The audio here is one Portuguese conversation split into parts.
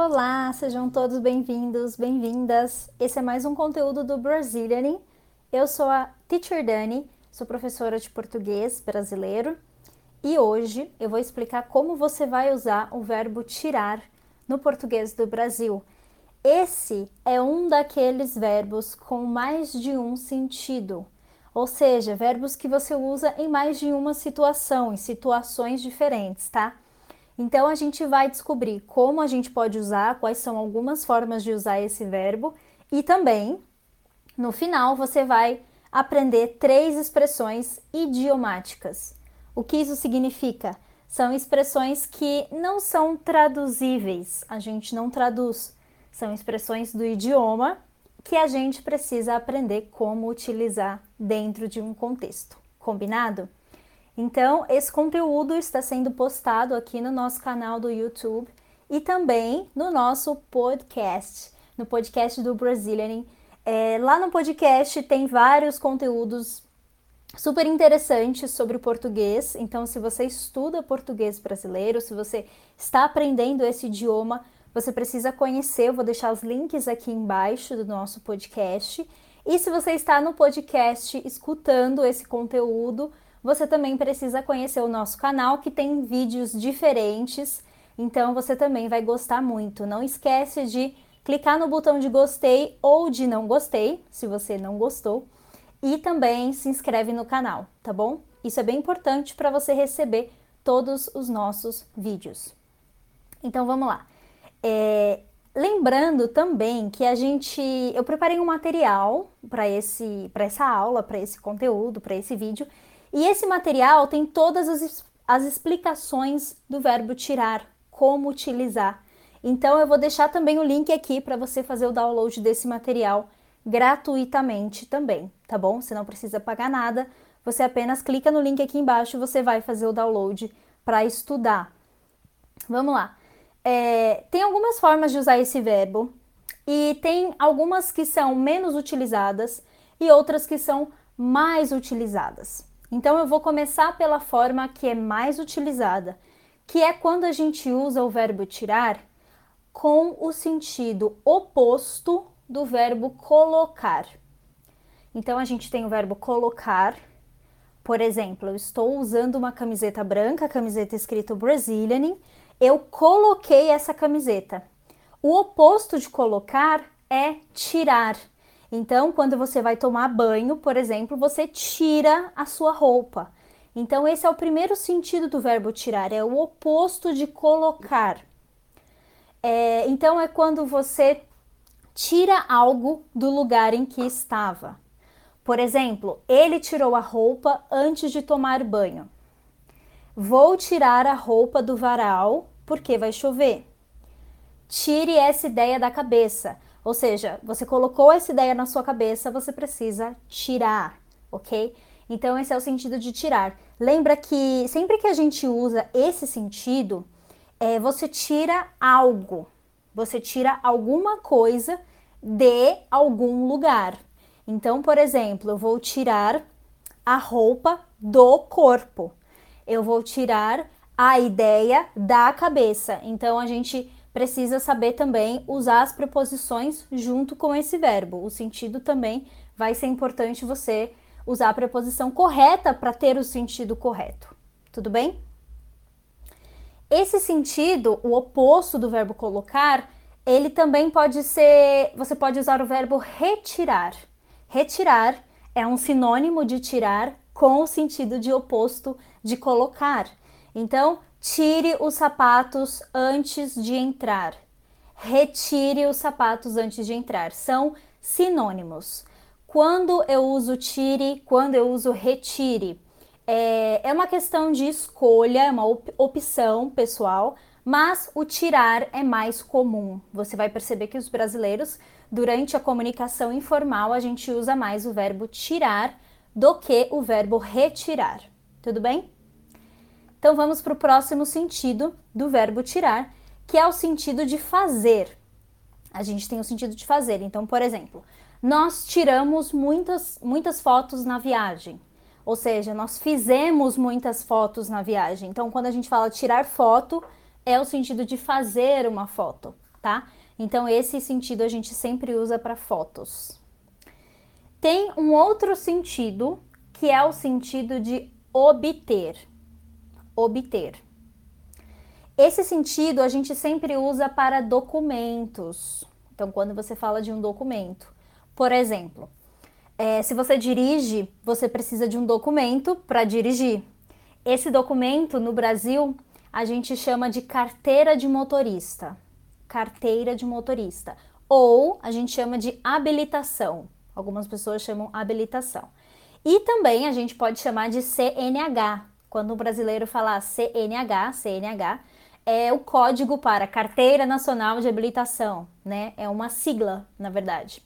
Olá, sejam todos bem-vindos, bem-vindas. Esse é mais um conteúdo do Brazilianing. Eu sou a Teacher Dani, sou professora de português brasileiro e hoje eu vou explicar como você vai usar o verbo tirar no português do Brasil. Esse é um daqueles verbos com mais de um sentido, ou seja, verbos que você usa em mais de uma situação, em situações diferentes, tá? Então a gente vai descobrir como a gente pode usar, quais são algumas formas de usar esse verbo e também no final você vai aprender três expressões idiomáticas. O que isso significa? São expressões que não são traduzíveis, a gente não traduz. São expressões do idioma que a gente precisa aprender como utilizar dentro de um contexto. Combinado? Então, esse conteúdo está sendo postado aqui no nosso canal do YouTube e também no nosso podcast, no podcast do Brazilian. É, lá no podcast tem vários conteúdos super interessantes sobre o português. Então, se você estuda português brasileiro, se você está aprendendo esse idioma, você precisa conhecer. Eu vou deixar os links aqui embaixo do nosso podcast. E se você está no podcast escutando esse conteúdo, você também precisa conhecer o nosso canal que tem vídeos diferentes. Então você também vai gostar muito. Não esquece de clicar no botão de gostei ou de não gostei, se você não gostou e também se inscreve no canal, tá bom? Isso é bem importante para você receber todos os nossos vídeos. Então vamos lá. É, lembrando também que a gente, eu preparei um material para esse, para essa aula, para esse conteúdo, para esse vídeo, e esse material tem todas as, as explicações do verbo tirar, como utilizar. Então eu vou deixar também o link aqui para você fazer o download desse material gratuitamente também, tá bom? Você não precisa pagar nada, você apenas clica no link aqui embaixo e você vai fazer o download para estudar. Vamos lá. É, tem algumas formas de usar esse verbo e tem algumas que são menos utilizadas e outras que são mais utilizadas. Então eu vou começar pela forma que é mais utilizada, que é quando a gente usa o verbo tirar com o sentido oposto do verbo colocar. Então a gente tem o verbo colocar. Por exemplo, eu estou usando uma camiseta branca, camiseta escrito Brazilian, eu coloquei essa camiseta. O oposto de colocar é tirar. Então, quando você vai tomar banho, por exemplo, você tira a sua roupa. Então, esse é o primeiro sentido do verbo tirar, é o oposto de colocar. É, então, é quando você tira algo do lugar em que estava. Por exemplo, ele tirou a roupa antes de tomar banho. Vou tirar a roupa do varal porque vai chover. Tire essa ideia da cabeça. Ou seja, você colocou essa ideia na sua cabeça, você precisa tirar, ok? Então, esse é o sentido de tirar. Lembra que sempre que a gente usa esse sentido, é, você tira algo, você tira alguma coisa de algum lugar. Então, por exemplo, eu vou tirar a roupa do corpo. Eu vou tirar a ideia da cabeça. Então, a gente precisa saber também usar as preposições junto com esse verbo. O sentido também vai ser importante você usar a preposição correta para ter o sentido correto. Tudo bem? Esse sentido, o oposto do verbo colocar, ele também pode ser, você pode usar o verbo retirar. Retirar é um sinônimo de tirar com o sentido de oposto de colocar. Então, tire os sapatos antes de entrar. Retire os sapatos antes de entrar. São sinônimos. Quando eu uso tire, quando eu uso retire, é, é uma questão de escolha, é uma op opção pessoal mas o tirar é mais comum. Você vai perceber que os brasileiros, durante a comunicação informal, a gente usa mais o verbo tirar do que o verbo retirar. Tudo bem? Então vamos para o próximo sentido do verbo tirar, que é o sentido de fazer. A gente tem o sentido de fazer. Então, por exemplo, nós tiramos muitas, muitas fotos na viagem. Ou seja, nós fizemos muitas fotos na viagem. Então, quando a gente fala tirar foto, é o sentido de fazer uma foto, tá? Então esse sentido a gente sempre usa para fotos. Tem um outro sentido que é o sentido de obter. Obter. Esse sentido a gente sempre usa para documentos. Então, quando você fala de um documento, por exemplo, é, se você dirige, você precisa de um documento para dirigir. Esse documento no Brasil a gente chama de carteira de motorista. Carteira de motorista. Ou a gente chama de habilitação. Algumas pessoas chamam habilitação. E também a gente pode chamar de CNH. Quando o brasileiro falar CNH, CNH é o código para Carteira Nacional de Habilitação, né? É uma sigla, na verdade.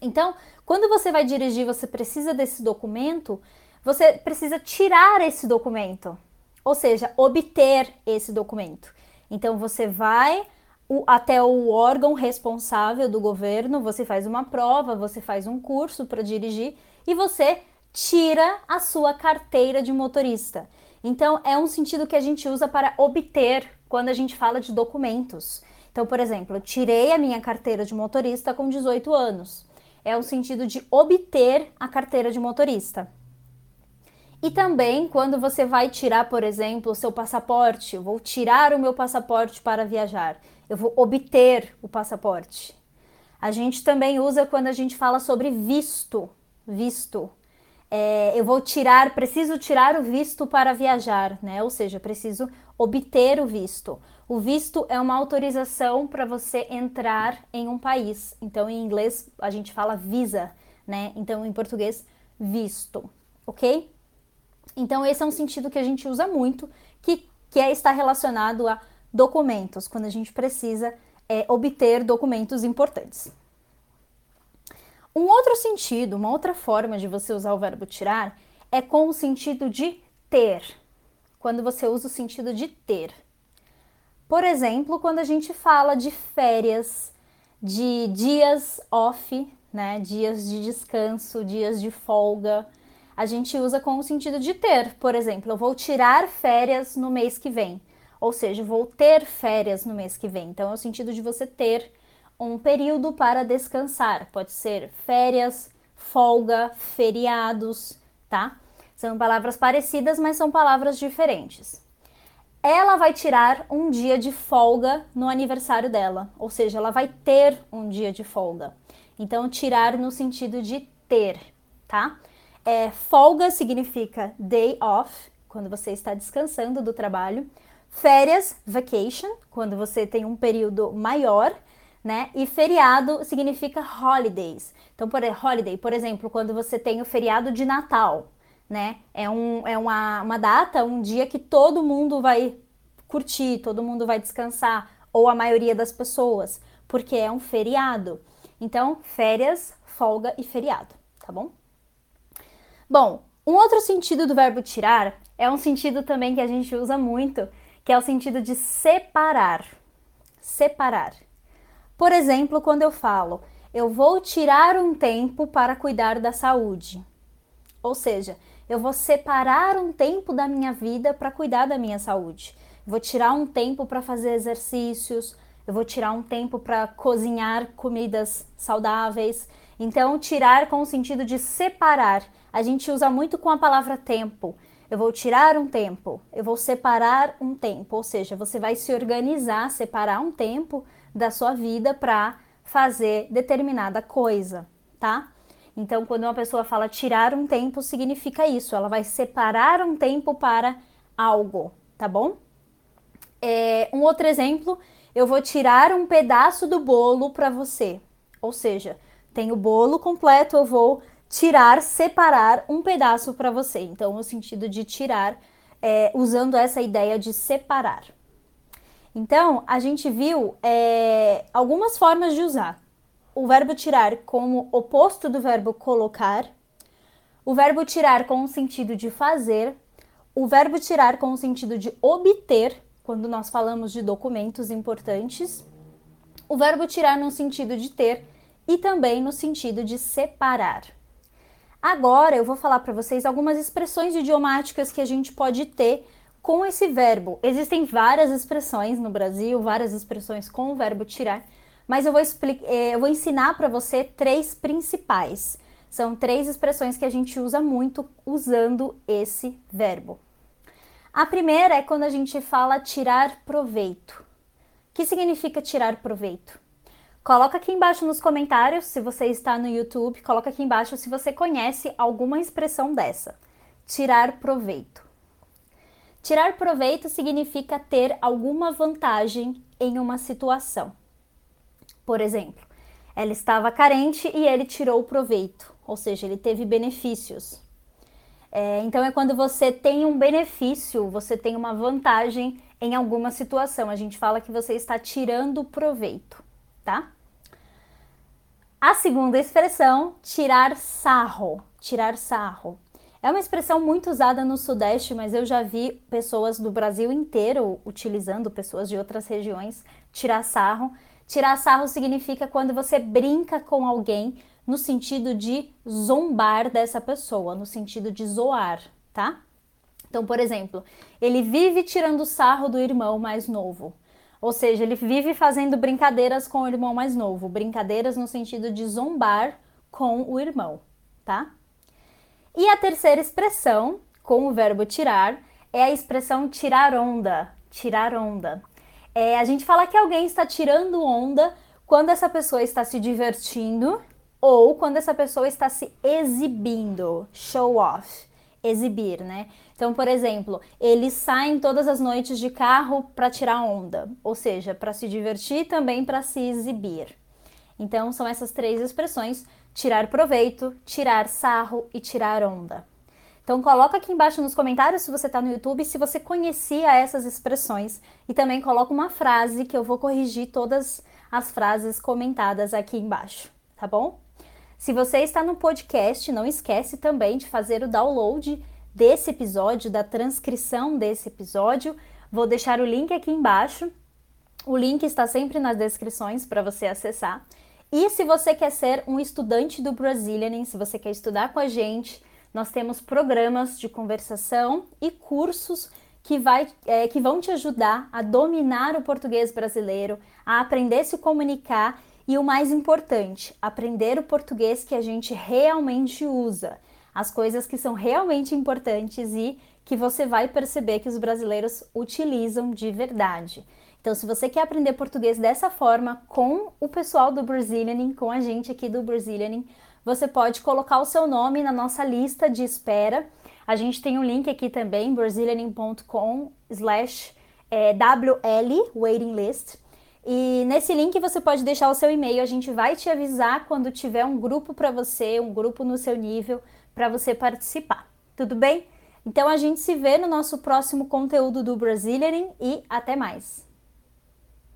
Então, quando você vai dirigir, você precisa desse documento, você precisa tirar esse documento, ou seja, obter esse documento. Então, você vai o, até o órgão responsável do governo, você faz uma prova, você faz um curso para dirigir e você tira a sua carteira de motorista. Então, é um sentido que a gente usa para obter quando a gente fala de documentos. Então, por exemplo, eu tirei a minha carteira de motorista com 18 anos é o sentido de obter a carteira de motorista. E também quando você vai tirar, por exemplo, o seu passaporte, eu vou tirar o meu passaporte para viajar, eu vou obter o passaporte. A gente também usa quando a gente fala sobre visto, visto. É, eu vou tirar, preciso tirar o visto para viajar, né? Ou seja, preciso obter o visto. O visto é uma autorização para você entrar em um país. Então, em inglês, a gente fala visa, né? Então, em português, visto, ok? Então, esse é um sentido que a gente usa muito, que, que é estar relacionado a documentos, quando a gente precisa é, obter documentos importantes. Um outro sentido, uma outra forma de você usar o verbo tirar é com o sentido de ter. Quando você usa o sentido de ter. Por exemplo, quando a gente fala de férias, de dias off, né, dias de descanso, dias de folga, a gente usa com o sentido de ter. Por exemplo, eu vou tirar férias no mês que vem, ou seja, vou ter férias no mês que vem. Então, é o sentido de você ter um período para descansar. Pode ser férias, folga, feriados, tá? São palavras parecidas, mas são palavras diferentes ela vai tirar um dia de folga no aniversário dela, ou seja, ela vai ter um dia de folga. Então, tirar no sentido de ter, tá? É, folga significa day off, quando você está descansando do trabalho. Férias, vacation, quando você tem um período maior, né? E feriado significa holidays. Então, por holiday, por exemplo, quando você tem o feriado de Natal, né? É, um, é uma, uma data, um dia que todo mundo vai curtir, todo mundo vai descansar, ou a maioria das pessoas, porque é um feriado. Então, férias, folga e feriado, tá bom? Bom, um outro sentido do verbo tirar é um sentido também que a gente usa muito, que é o sentido de separar. Separar. Por exemplo, quando eu falo, eu vou tirar um tempo para cuidar da saúde. Ou seja, eu vou separar um tempo da minha vida para cuidar da minha saúde. vou tirar um tempo para fazer exercícios, eu vou tirar um tempo para cozinhar comidas saudáveis. Então, tirar com o sentido de separar. A gente usa muito com a palavra tempo. Eu vou tirar um tempo, eu vou separar um tempo, ou seja, você vai se organizar, separar um tempo da sua vida para fazer determinada coisa, tá? Então, quando uma pessoa fala tirar um tempo, significa isso. Ela vai separar um tempo para algo, tá bom? É, um outro exemplo, eu vou tirar um pedaço do bolo para você. Ou seja, tem o bolo completo, eu vou tirar, separar um pedaço para você. Então, o sentido de tirar, é, usando essa ideia de separar. Então, a gente viu é, algumas formas de usar o verbo tirar como oposto do verbo colocar, o verbo tirar com o sentido de fazer, o verbo tirar com o sentido de obter, quando nós falamos de documentos importantes, o verbo tirar no sentido de ter e também no sentido de separar. Agora eu vou falar para vocês algumas expressões idiomáticas que a gente pode ter com esse verbo. Existem várias expressões no Brasil, várias expressões com o verbo tirar, mas eu vou, eh, eu vou ensinar para você três principais. São três expressões que a gente usa muito usando esse verbo. A primeira é quando a gente fala tirar proveito. O que significa tirar proveito? Coloca aqui embaixo nos comentários, se você está no YouTube, coloca aqui embaixo se você conhece alguma expressão dessa. Tirar proveito. Tirar proveito significa ter alguma vantagem em uma situação. Por exemplo, ela estava carente e ele tirou proveito, ou seja, ele teve benefícios. É, então é quando você tem um benefício, você tem uma vantagem em alguma situação. A gente fala que você está tirando proveito, tá? A segunda expressão, tirar sarro. Tirar sarro. É uma expressão muito usada no Sudeste, mas eu já vi pessoas do Brasil inteiro utilizando, pessoas de outras regiões, tirar sarro. Tirar sarro significa quando você brinca com alguém no sentido de zombar dessa pessoa, no sentido de zoar, tá? Então, por exemplo, ele vive tirando sarro do irmão mais novo. Ou seja, ele vive fazendo brincadeiras com o irmão mais novo, brincadeiras no sentido de zombar com o irmão, tá? E a terceira expressão, com o verbo tirar, é a expressão tirar onda. Tirar onda. É, a gente fala que alguém está tirando onda quando essa pessoa está se divertindo ou quando essa pessoa está se exibindo. Show off. Exibir, né? Então, por exemplo, eles saem todas as noites de carro para tirar onda, ou seja, para se divertir também para se exibir. Então, são essas três expressões: tirar proveito, tirar sarro e tirar onda. Então, coloca aqui embaixo nos comentários se você está no YouTube, se você conhecia essas expressões e também coloca uma frase que eu vou corrigir todas as frases comentadas aqui embaixo, tá bom? Se você está no podcast, não esquece também de fazer o download desse episódio, da transcrição desse episódio. Vou deixar o link aqui embaixo. O link está sempre nas descrições para você acessar. E se você quer ser um estudante do Brazilian, se você quer estudar com a gente, nós temos programas de conversação e cursos que, vai, é, que vão te ajudar a dominar o português brasileiro, a aprender a se comunicar e o mais importante, aprender o português que a gente realmente usa as coisas que são realmente importantes e que você vai perceber que os brasileiros utilizam de verdade. Então, se você quer aprender português dessa forma com o pessoal do Brazilianing, com a gente aqui do Brazilianing, você pode colocar o seu nome na nossa lista de espera. A gente tem um link aqui também, brazilianing.com slash é, WL, waiting list. E nesse link você pode deixar o seu e-mail, a gente vai te avisar quando tiver um grupo para você, um grupo no seu nível, para você participar. Tudo bem? Então a gente se vê no nosso próximo conteúdo do Brazilianing e até mais!